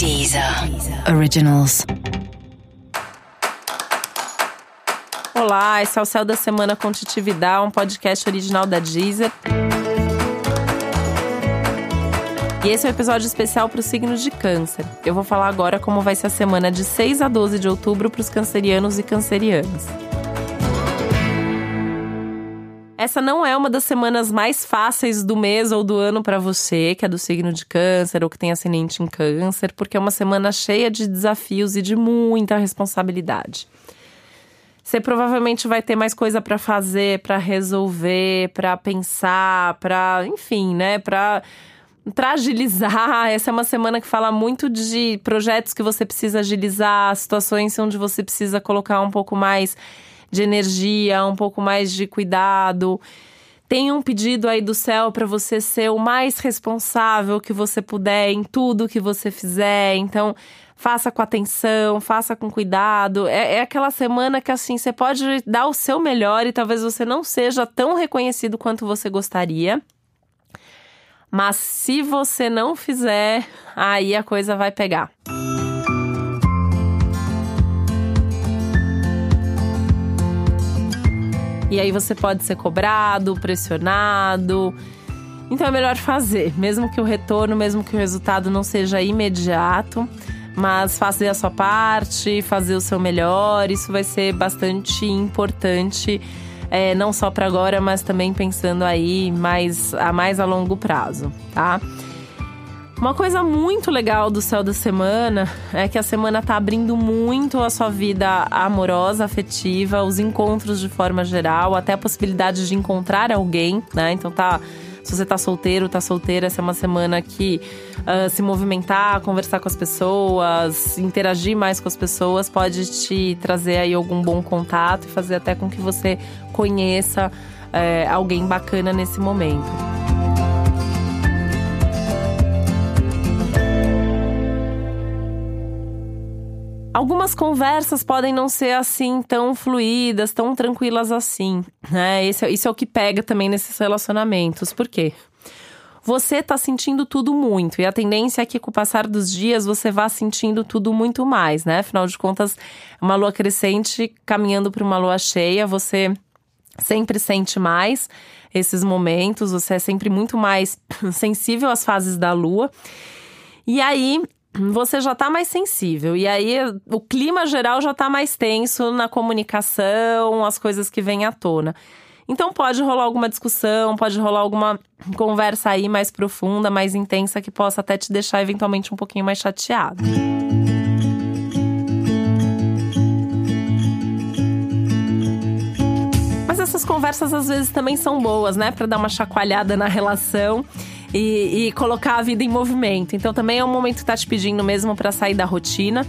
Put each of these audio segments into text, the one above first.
Deezer Originals. Olá, esse é o Céu da Semana com Titividade, um podcast original da Deezer. E esse é um episódio especial para os signos de câncer. Eu vou falar agora como vai ser a semana de 6 a 12 de outubro para os cancerianos e cancerianas. Essa não é uma das semanas mais fáceis do mês ou do ano para você, que é do signo de Câncer ou que tem ascendente em Câncer, porque é uma semana cheia de desafios e de muita responsabilidade. Você provavelmente vai ter mais coisa para fazer, para resolver, para pensar, para, enfim, né, para para agilizar. Essa é uma semana que fala muito de projetos que você precisa agilizar, situações onde você precisa colocar um pouco mais de energia, um pouco mais de cuidado. Tem um pedido aí do céu para você ser o mais responsável que você puder em tudo que você fizer. Então, faça com atenção, faça com cuidado. É, é, aquela semana que assim você pode dar o seu melhor e talvez você não seja tão reconhecido quanto você gostaria. Mas se você não fizer, aí a coisa vai pegar. E aí você pode ser cobrado, pressionado. Então é melhor fazer, mesmo que o retorno, mesmo que o resultado não seja imediato, mas fazer a sua parte, fazer o seu melhor, isso vai ser bastante importante, é, não só para agora, mas também pensando aí mais a mais a longo prazo, tá? Uma coisa muito legal do céu da semana é que a semana tá abrindo muito a sua vida amorosa, afetiva, os encontros de forma geral, até a possibilidade de encontrar alguém, né? Então tá. Se você tá solteiro, tá solteira, essa é uma semana que uh, se movimentar, conversar com as pessoas, interagir mais com as pessoas, pode te trazer aí algum bom contato e fazer até com que você conheça uh, alguém bacana nesse momento. Algumas conversas podem não ser assim tão fluídas, tão tranquilas assim, né? Esse, é, isso é o que pega também nesses relacionamentos. Por quê? Você tá sentindo tudo muito e a tendência é que com o passar dos dias você vá sentindo tudo muito mais, né? Afinal de contas, uma lua crescente caminhando para uma lua cheia, você sempre sente mais esses momentos, você é sempre muito mais sensível às fases da lua. E aí, você já está mais sensível. E aí o clima geral já está mais tenso na comunicação, as coisas que vêm à tona. Então pode rolar alguma discussão, pode rolar alguma conversa aí mais profunda, mais intensa, que possa até te deixar eventualmente um pouquinho mais chateado. Mas essas conversas às vezes também são boas, né? Para dar uma chacoalhada na relação e, e colocar a vida em movimento. Então também é um momento que tá te pedindo mesmo para sair da rotina,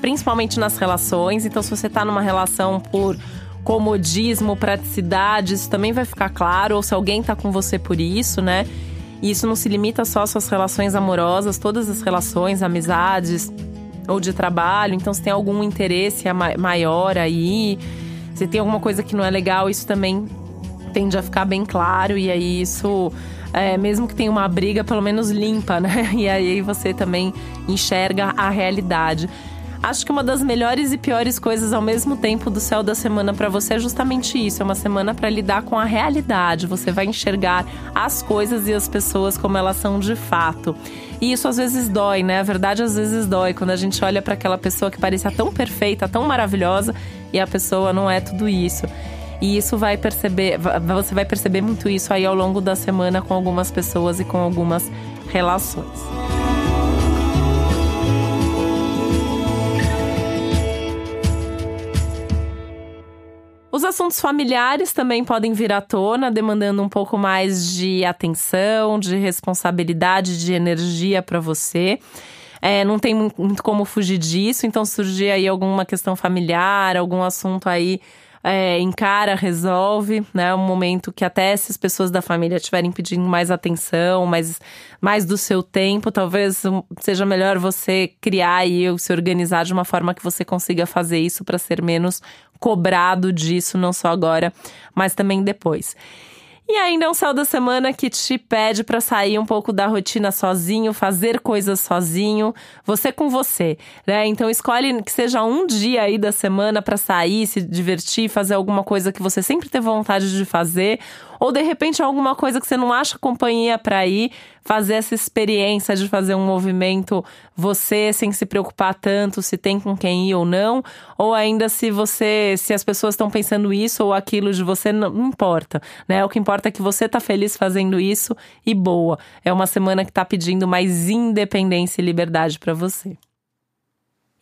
principalmente nas relações. Então se você tá numa relação por comodismo, praticidade, isso também vai ficar claro, ou se alguém tá com você por isso, né? E isso não se limita só às suas relações amorosas, todas as relações, amizades ou de trabalho. Então, se tem algum interesse maior aí, se tem alguma coisa que não é legal, isso também tende a ficar bem claro. E aí, isso é, mesmo que tenha uma briga, pelo menos limpa, né? E aí você também enxerga a realidade. Acho que uma das melhores e piores coisas ao mesmo tempo do céu da semana para você é justamente isso. É uma semana para lidar com a realidade. Você vai enxergar as coisas e as pessoas como elas são de fato. E isso às vezes dói, né? A verdade às vezes dói quando a gente olha para aquela pessoa que parecia tão perfeita, tão maravilhosa e a pessoa não é tudo isso. E isso vai perceber, você vai perceber muito isso aí ao longo da semana com algumas pessoas e com algumas relações. Os assuntos familiares também podem vir à tona, demandando um pouco mais de atenção, de responsabilidade, de energia para você. É, não tem muito como fugir disso, então surgir aí alguma questão familiar, algum assunto aí é, encara, resolve, né? É um momento que até se as pessoas da família estiverem pedindo mais atenção, mais, mais do seu tempo, talvez seja melhor você criar e se organizar de uma forma que você consiga fazer isso para ser menos cobrado disso, não só agora, mas também depois. E ainda é um céu da semana que te pede para sair um pouco da rotina sozinho, fazer coisas sozinho, você com você, né? Então escolhe que seja um dia aí da semana para sair, se divertir, fazer alguma coisa que você sempre teve vontade de fazer, ou de repente alguma coisa que você não acha companhia para ir, fazer essa experiência de fazer um movimento você sem se preocupar tanto se tem com quem ir ou não, ou ainda se você, se as pessoas estão pensando isso ou aquilo de você não importa, né? O que importa é que você tá feliz fazendo isso e boa. É uma semana que tá pedindo mais independência e liberdade para você.